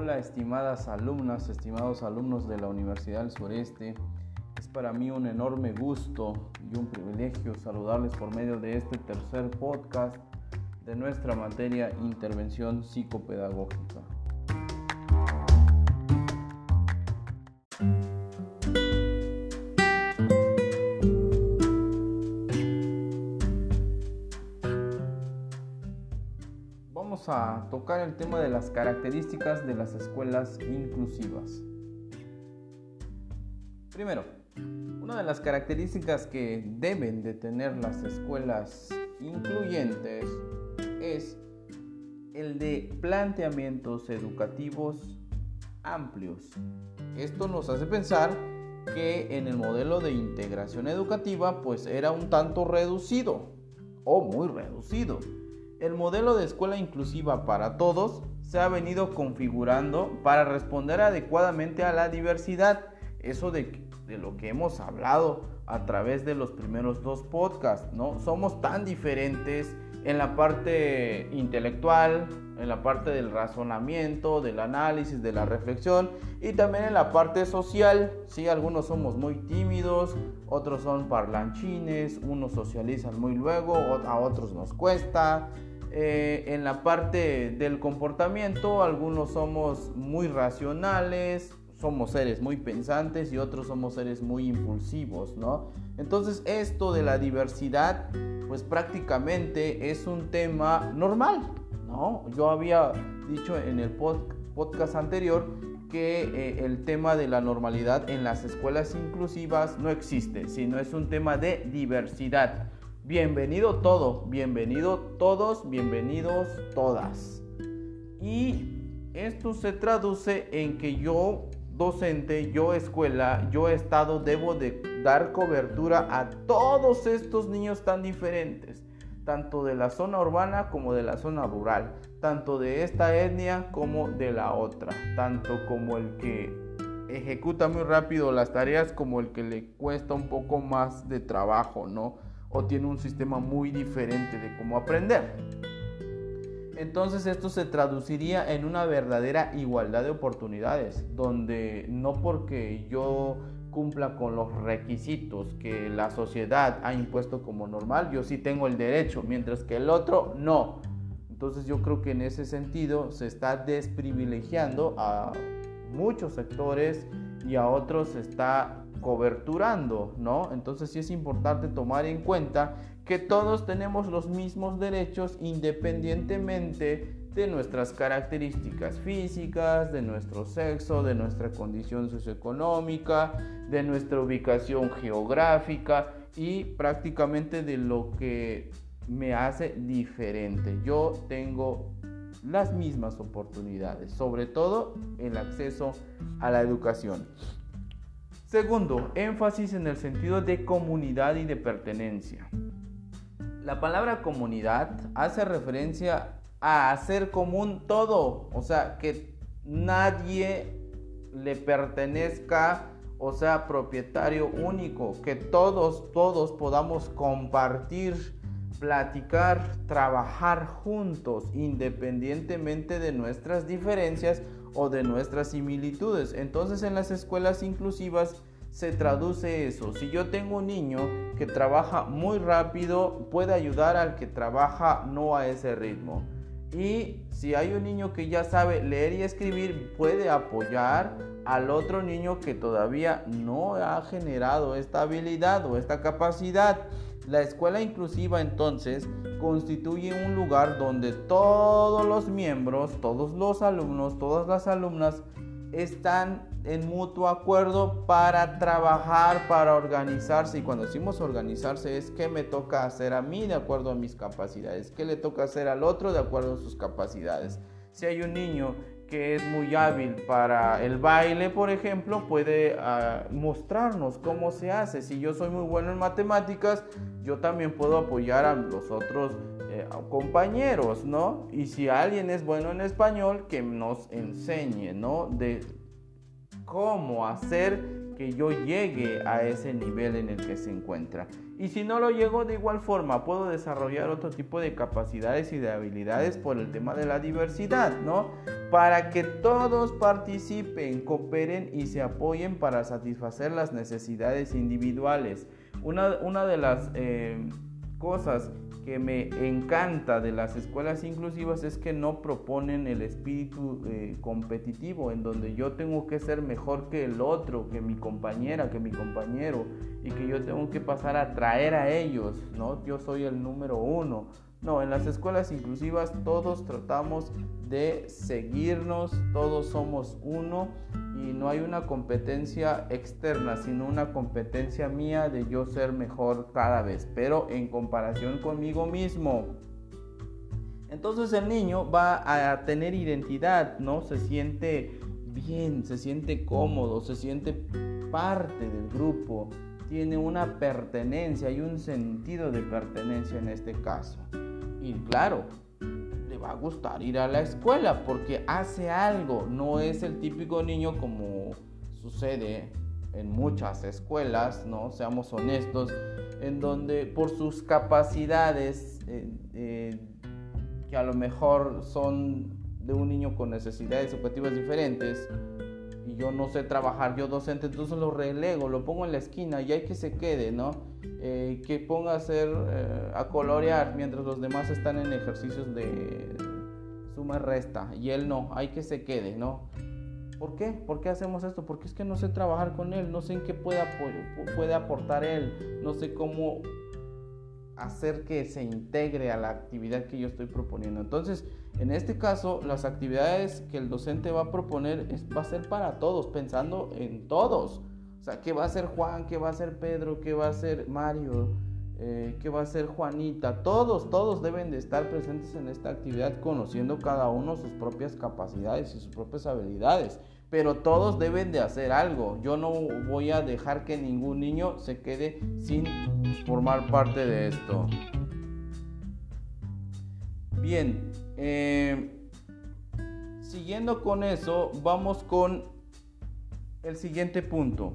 Hola estimadas alumnas, estimados alumnos de la Universidad del Sureste. Es para mí un enorme gusto y un privilegio saludarles por medio de este tercer podcast de nuestra materia Intervención Psicopedagógica. A tocar el tema de las características de las escuelas inclusivas. Primero, una de las características que deben de tener las escuelas incluyentes es el de planteamientos educativos amplios. Esto nos hace pensar que en el modelo de integración educativa pues era un tanto reducido o muy reducido el modelo de escuela inclusiva para todos se ha venido configurando para responder adecuadamente a la diversidad. Eso de, de, lo que hemos hablado a través de los primeros dos podcasts, ¿no? Somos tan diferentes en la parte intelectual, en la parte del razonamiento, del análisis, de la reflexión y también en la parte social. Sí, algunos somos muy tímidos, otros son parlanchines, unos socializan muy luego, a otros nos cuesta. Eh, en la parte del comportamiento, algunos somos muy racionales, somos seres muy pensantes y otros somos seres muy impulsivos, ¿no? Entonces esto de la diversidad, pues prácticamente es un tema normal, ¿no? Yo había dicho en el podcast anterior que eh, el tema de la normalidad en las escuelas inclusivas no existe, sino es un tema de diversidad. Bienvenido todo, bienvenido todos, bienvenidos todas. Y esto se traduce en que yo, docente, yo escuela, yo estado, debo de dar cobertura a todos estos niños tan diferentes, tanto de la zona urbana como de la zona rural, tanto de esta etnia como de la otra, tanto como el que ejecuta muy rápido las tareas como el que le cuesta un poco más de trabajo, ¿no? O tiene un sistema muy diferente de cómo aprender. Entonces esto se traduciría en una verdadera igualdad de oportunidades, donde no porque yo cumpla con los requisitos que la sociedad ha impuesto como normal, yo sí tengo el derecho, mientras que el otro no. Entonces yo creo que en ese sentido se está desprivilegiando a muchos sectores y a otros se está coberturando, ¿no? Entonces sí es importante tomar en cuenta que todos tenemos los mismos derechos independientemente de nuestras características físicas, de nuestro sexo, de nuestra condición socioeconómica, de nuestra ubicación geográfica y prácticamente de lo que me hace diferente. Yo tengo las mismas oportunidades, sobre todo el acceso a la educación. Segundo, énfasis en el sentido de comunidad y de pertenencia. La palabra comunidad hace referencia a hacer común todo, o sea, que nadie le pertenezca o sea propietario único, que todos, todos podamos compartir, platicar, trabajar juntos, independientemente de nuestras diferencias o de nuestras similitudes. Entonces en las escuelas inclusivas se traduce eso. Si yo tengo un niño que trabaja muy rápido, puede ayudar al que trabaja no a ese ritmo. Y si hay un niño que ya sabe leer y escribir, puede apoyar al otro niño que todavía no ha generado esta habilidad o esta capacidad. La escuela inclusiva entonces constituye un lugar donde todos los miembros, todos los alumnos, todas las alumnas están en mutuo acuerdo para trabajar, para organizarse. Y cuando decimos organizarse es qué me toca hacer a mí de acuerdo a mis capacidades, qué le toca hacer al otro de acuerdo a sus capacidades. Si hay un niño que es muy hábil para el baile, por ejemplo, puede ah, mostrarnos cómo se hace. Si yo soy muy bueno en matemáticas, yo también puedo apoyar a los otros eh, compañeros, ¿no? Y si alguien es bueno en español, que nos enseñe, ¿no? De cómo hacer que yo llegue a ese nivel en el que se encuentra. Y si no lo llego de igual forma, puedo desarrollar otro tipo de capacidades y de habilidades por el tema de la diversidad, ¿no? Para que todos participen, cooperen y se apoyen para satisfacer las necesidades individuales. Una, una de las eh, cosas que me encanta de las escuelas inclusivas es que no proponen el espíritu eh, competitivo en donde yo tengo que ser mejor que el otro, que mi compañera, que mi compañero y que yo tengo que pasar a traer a ellos, ¿no? Yo soy el número uno. No, en las escuelas inclusivas todos tratamos de seguirnos, todos somos uno y no hay una competencia externa, sino una competencia mía de yo ser mejor cada vez, pero en comparación conmigo mismo. Entonces el niño va a tener identidad, ¿no? Se siente bien, se siente cómodo, se siente parte del grupo, tiene una pertenencia y un sentido de pertenencia en este caso. Y claro, va a gustar ir a la escuela porque hace algo, no es el típico niño como sucede en muchas escuelas, ¿no? Seamos honestos, en donde por sus capacidades, eh, eh, que a lo mejor son de un niño con necesidades educativas diferentes, y yo no sé trabajar, yo docente, entonces lo relego, lo pongo en la esquina y hay que se quede, ¿no? Eh, que ponga a hacer, eh, a colorear mientras los demás están en ejercicios de suma resta y él no, hay que se quede, ¿no? ¿Por qué? ¿Por qué hacemos esto? Porque es que no sé trabajar con él, no sé en qué puede, puede aportar él, no sé cómo hacer que se integre a la actividad que yo estoy proponiendo. Entonces, en este caso, las actividades que el docente va a proponer es, va a ser para todos, pensando en todos. O sea, ¿qué va a hacer Juan? ¿Qué va a hacer Pedro? ¿Qué va a hacer Mario? Eh, ¿Qué va a hacer Juanita? Todos, todos deben de estar presentes en esta actividad conociendo cada uno sus propias capacidades y sus propias habilidades. Pero todos deben de hacer algo. Yo no voy a dejar que ningún niño se quede sin formar parte de esto. Bien, eh, siguiendo con eso, vamos con el siguiente punto.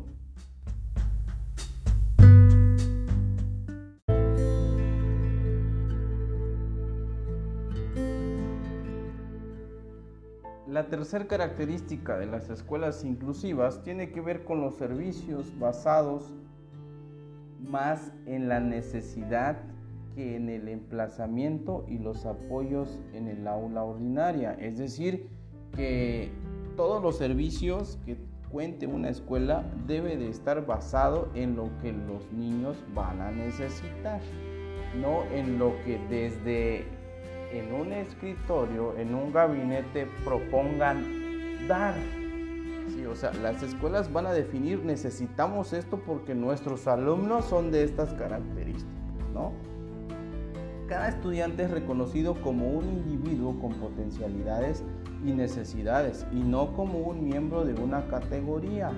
La tercera característica de las escuelas inclusivas tiene que ver con los servicios basados más en la necesidad que en el emplazamiento y los apoyos en el aula ordinaria. Es decir, que todos los servicios que cuente una escuela debe de estar basado en lo que los niños van a necesitar, no en lo que desde en un escritorio, en un gabinete propongan dar. Sí, o sea, las escuelas van a definir necesitamos esto porque nuestros alumnos son de estas características, ¿no? Cada estudiante es reconocido como un individuo con potencialidades y necesidades y no como un miembro de una categoría.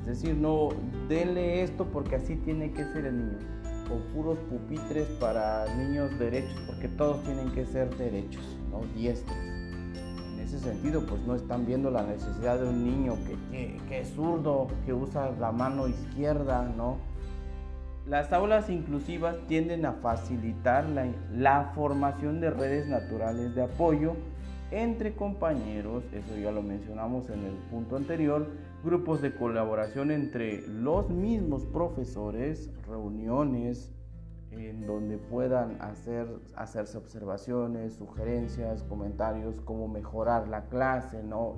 Es decir, no denle esto porque así tiene que ser el niño o puros pupitres para niños derechos, porque todos tienen que ser derechos, no diestros. En ese sentido, pues no están viendo la necesidad de un niño que, que, es zurdo, que usa la mano izquierda, ¿no? Las aulas inclusivas tienden a facilitar la, formación de redes naturales de apoyo entre compañeros, eso ya lo mencionamos en el punto anterior, grupos de colaboración entre los mismos profesores, reuniones en donde puedan hacer, hacerse observaciones, sugerencias, comentarios, cómo mejorar la clase, ¿no?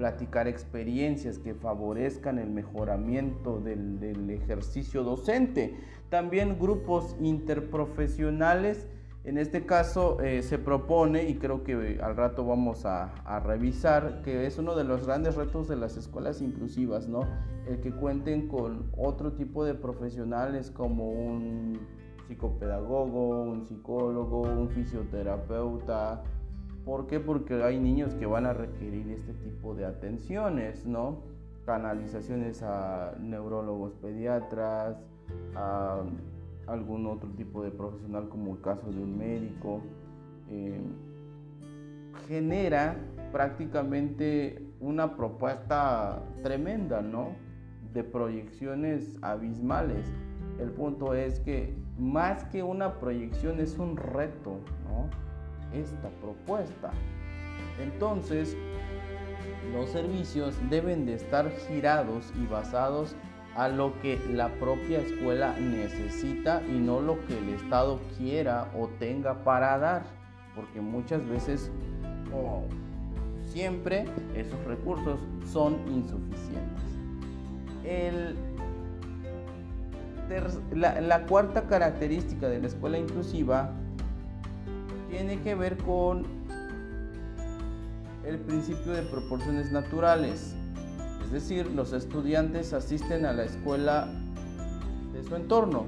Platicar experiencias que favorezcan el mejoramiento del, del ejercicio docente. También grupos interprofesionales en este caso eh, se propone, y creo que al rato vamos a, revisar, que es uno de los grandes retos de las escuelas inclusivas, ¿no? El que cuenten con otro tipo de profesionales como un psicopedagogo, un psicólogo, un fisioterapeuta. ¿Por qué? Porque hay niños que van a requerir este tipo de atenciones, ¿no? Canalizaciones a neurólogos pediatras, a algún otro tipo de profesional como el caso de un médico, eh, genera prácticamente una propuesta tremenda, ¿no? de proyecciones abismales. El punto es que más que una proyección es un reto, ¿no? Esta propuesta. Entonces, los servicios deben de estar girados y basados a lo que la propia escuela necesita y no lo que el Estado quiera o tenga para dar, porque muchas veces o siempre esos recursos son insuficientes. la, la cuarta característica de la escuela inclusiva tiene que ver con el principio de proporciones naturales. Es decir, los estudiantes asisten a la escuela de su entorno,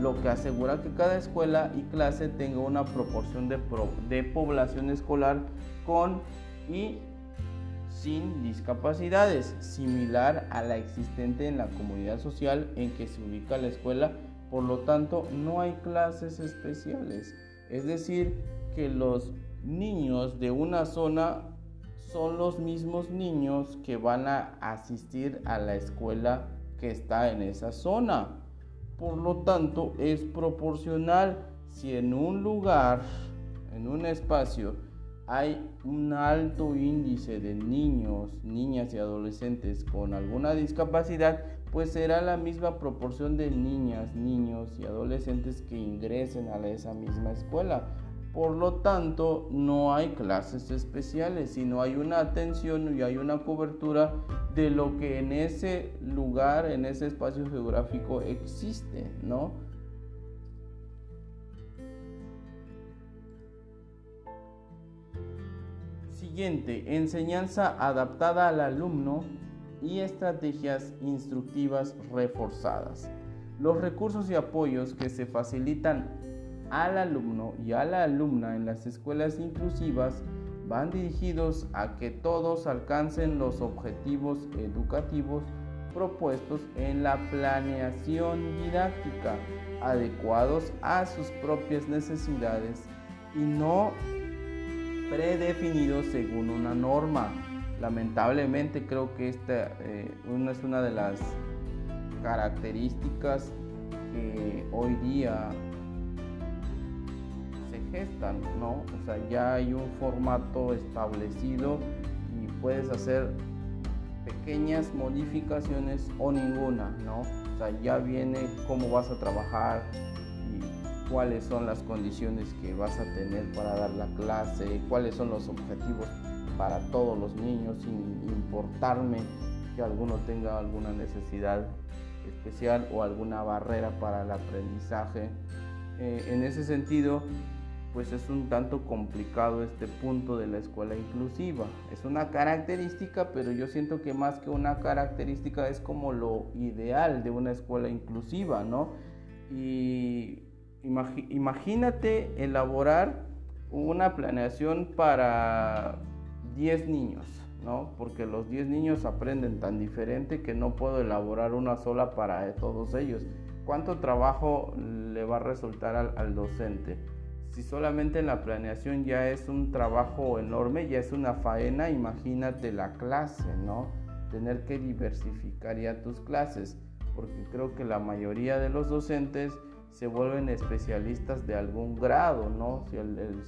lo que asegura que cada escuela y clase tenga una proporción de, población escolar con y sin discapacidades, similar a la existente en la comunidad social en que se ubica la escuela. Por lo tanto, no hay clases especiales. Es decir, que los niños de una zona son los mismos niños que van a asistir a la escuela que está en esa zona. Por lo tanto, es proporcional. Si en un lugar, en un espacio, hay un alto índice de niños, niñas y adolescentes con alguna discapacidad, pues será la misma proporción de niñas, niños y adolescentes que ingresen a esa misma escuela. Por lo tanto, no hay clases especiales, sino hay una atención y hay una cobertura de lo que en ese lugar, en ese espacio geográfico existe, ¿no? Siguiente, enseñanza adaptada al alumno y estrategias instructivas reforzadas. Los recursos y apoyos que se facilitan al alumno y a la alumna en las escuelas inclusivas van dirigidos a que todos alcancen los objetivos educativos propuestos en la planeación didáctica, adecuados a sus propias necesidades y no predefinidos según una norma. Lamentablemente creo que esta eh, es una de las características que hoy día gestan, ¿no? O sea, ya hay un formato establecido y puedes hacer pequeñas modificaciones o ninguna, ¿no? O sea, ya viene cómo vas a trabajar y cuáles son las condiciones que vas a tener para dar la clase, cuáles son los objetivos para todos los niños, sin importarme que alguno tenga alguna necesidad especial o alguna barrera para el aprendizaje. Eh, en ese sentido, pues es un tanto complicado este punto de la escuela inclusiva. Es una característica, pero yo siento que más que una característica es como lo ideal de una escuela inclusiva, ¿no? Y imagínate elaborar una planeación para 10 niños, ¿no? Porque los 10 niños aprenden tan diferente que no puedo elaborar una sola para todos ellos. ¿Cuánto trabajo le va a resultar al, docente? Si solamente la planeación ya es un trabajo enorme, ya es una faena, imagínate la clase, ¿no? Tener que diversificar ya tus clases, porque creo que la mayoría de los docentes se vuelven especialistas de algún grado, ¿no? Si,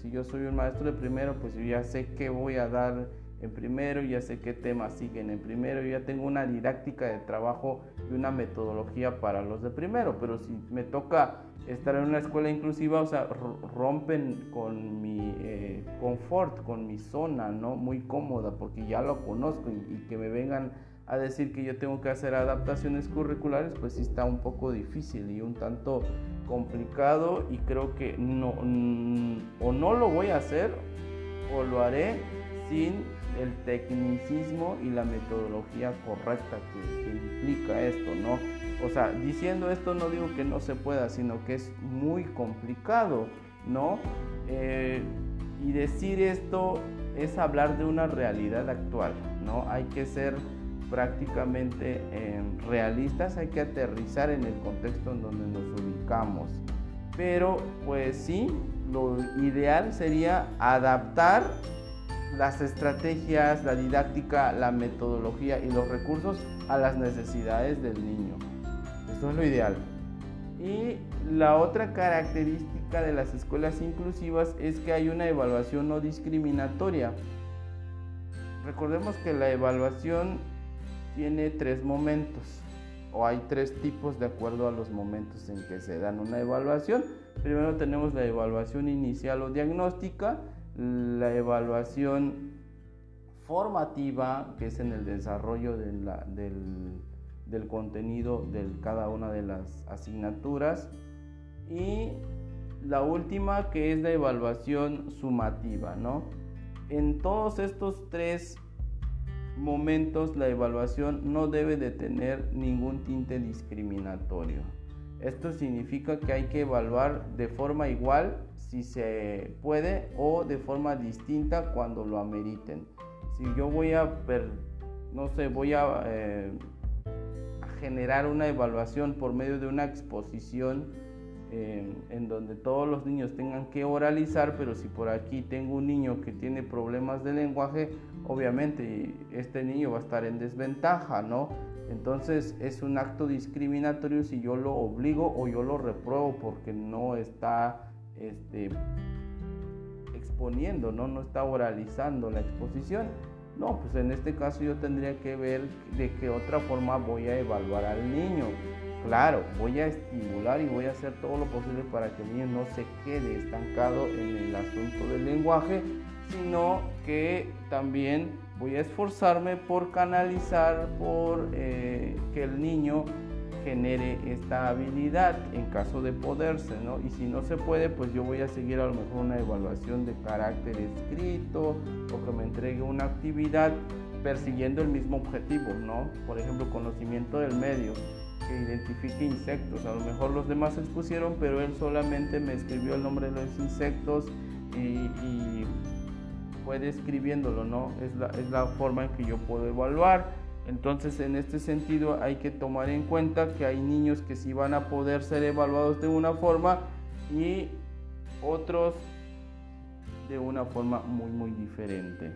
si yo soy un maestro de primero, pues yo ya sé qué voy a dar en primero, ya sé qué temas siguen en primero, ya tengo una didáctica de trabajo y una metodología para los de primero, pero si me toca estar en una escuela inclusiva, o sea, rompen con mi eh, confort, con mi zona, ¿no? Muy cómoda, porque ya lo conozco y, que me vengan a decir que yo tengo que hacer adaptaciones curriculares, pues sí está un poco difícil y un tanto complicado y creo que no, o no lo voy a hacer o lo haré sin el tecnicismo y la metodología correcta que, implica esto, ¿no? O sea, diciendo esto no digo que no se pueda, sino que es muy complicado, ¿no? Eh, y decir esto es hablar de una realidad actual, ¿no? Hay que ser prácticamente eh, realistas, hay que aterrizar en el contexto en donde nos ubicamos. Pero pues sí, lo ideal sería adaptar las estrategias, la didáctica, la metodología y los recursos a las necesidades del niño. Eso es lo ideal. Y la otra característica de las escuelas inclusivas es que hay una evaluación no discriminatoria. Recordemos que la evaluación tiene tres momentos o hay tres tipos de acuerdo a los momentos en que se dan una evaluación. Primero tenemos la evaluación inicial o diagnóstica, la evaluación formativa, que es en el desarrollo del, del, contenido de cada una de las asignaturas, y la última que es la evaluación sumativa, ¿no? En todos estos tres momentos la evaluación no debe de tener ningún tinte discriminatorio. Esto significa que hay que evaluar de forma igual si se puede o de forma distinta cuando lo ameriten. Si yo voy a, no sé, voy a, eh, a generar una evaluación por medio de una exposición en donde todos los niños tengan que oralizar, pero si por aquí tengo un niño que tiene problemas de lenguaje, obviamente este niño va a estar en desventaja, ¿no? Entonces es un acto discriminatorio si yo lo obligo o yo lo repruebo porque no está este, exponiendo, ¿no? no está oralizando la exposición. No, pues en este caso yo tendría que ver de qué otra forma voy a evaluar al niño. Claro, voy a estimular y voy a hacer todo lo posible para que el niño no se quede estancado en el asunto del lenguaje, sino que también voy a esforzarme por canalizar, por eh, que el niño genere esta habilidad en caso de poderse, ¿no? Y si no se puede, pues yo voy a seguir a lo mejor una evaluación de carácter escrito o que me entregue una actividad persiguiendo el mismo objetivo, ¿no? Por ejemplo, conocimiento del medio que identifique insectos. A lo mejor los demás expusieron, pero él solamente me escribió el nombre de los insectos y, fue describiéndolo, ¿no? Es la, es la forma en que yo puedo evaluar. Entonces, en este sentido, hay que tomar en cuenta que hay niños que sí van a poder ser evaluados de una forma y otros de una forma muy, muy diferente.